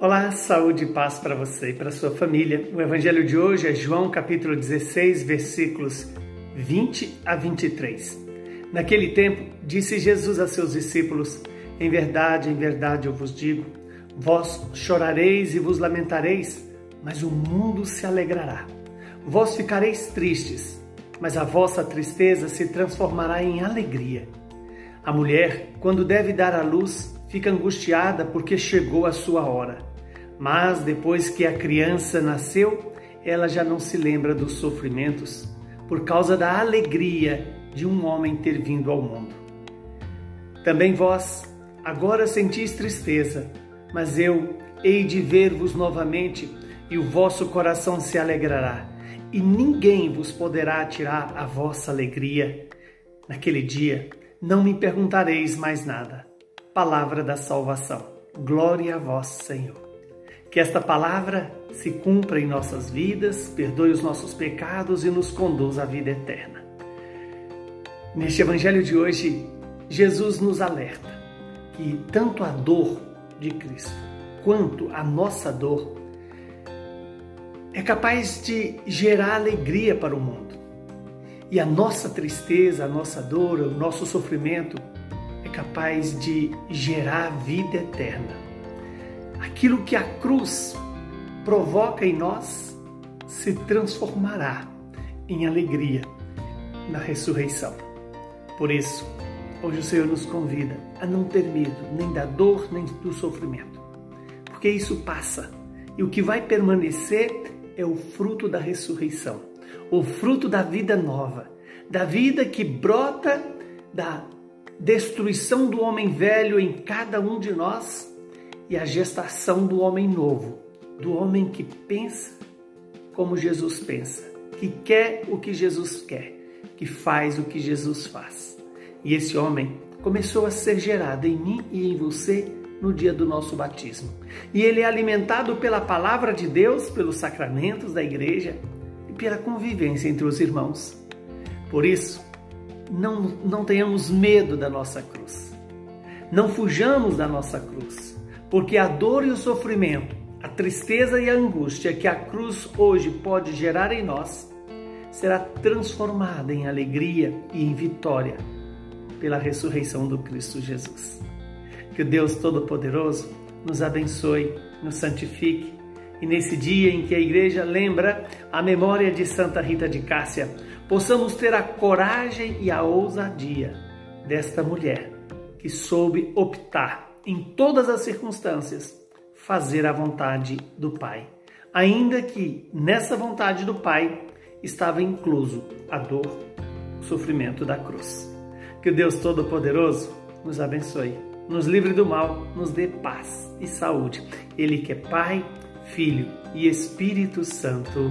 Olá, saúde e paz para você e para sua família. O evangelho de hoje é João capítulo 16, versículos 20 a 23. Naquele tempo, disse Jesus a seus discípulos: Em verdade, em verdade eu vos digo, vós chorareis e vos lamentareis, mas o mundo se alegrará. Vós ficareis tristes, mas a vossa tristeza se transformará em alegria. A mulher, quando deve dar à luz, fica angustiada porque chegou a sua hora. Mas depois que a criança nasceu, ela já não se lembra dos sofrimentos por causa da alegria de um homem ter vindo ao mundo. Também vós agora sentis tristeza, mas eu hei de ver-vos novamente e o vosso coração se alegrará, e ninguém vos poderá tirar a vossa alegria. Naquele dia não me perguntareis mais nada. Palavra da salvação. Glória a vós, Senhor. Que esta palavra se cumpra em nossas vidas, perdoe os nossos pecados e nos conduza à vida eterna. Neste evangelho de hoje, Jesus nos alerta que tanto a dor de Cristo quanto a nossa dor é capaz de gerar alegria para o mundo. E a nossa tristeza, a nossa dor, o nosso sofrimento capaz de gerar vida eterna. Aquilo que a cruz provoca em nós se transformará em alegria na ressurreição. Por isso, hoje o Senhor nos convida a não ter medo nem da dor nem do sofrimento, porque isso passa. E o que vai permanecer é o fruto da ressurreição, o fruto da vida nova, da vida que brota da destruição do homem velho em cada um de nós e a gestação do homem novo, do homem que pensa como Jesus pensa, que quer o que Jesus quer, que faz o que Jesus faz. E esse homem começou a ser gerado em mim e em você no dia do nosso batismo. E ele é alimentado pela palavra de Deus, pelos sacramentos da igreja e pela convivência entre os irmãos. Por isso, não, não tenhamos medo da nossa cruz. Não fujamos da nossa cruz porque a dor e o sofrimento, a tristeza e a angústia que a cruz hoje pode gerar em nós, será transformada em alegria e em vitória pela ressurreição do Cristo Jesus. Que o Deus Todo-Poderoso nos abençoe, nos santifique e nesse dia em que a igreja lembra a memória de Santa Rita de Cássia, possamos ter a coragem e a ousadia desta mulher que soube optar em todas as circunstâncias, fazer a vontade do Pai. Ainda que nessa vontade do Pai estava incluso a dor, o sofrimento da cruz. Que o Deus Todo-Poderoso nos abençoe, nos livre do mal, nos dê paz e saúde. Ele que é Pai, Filho e Espírito Santo.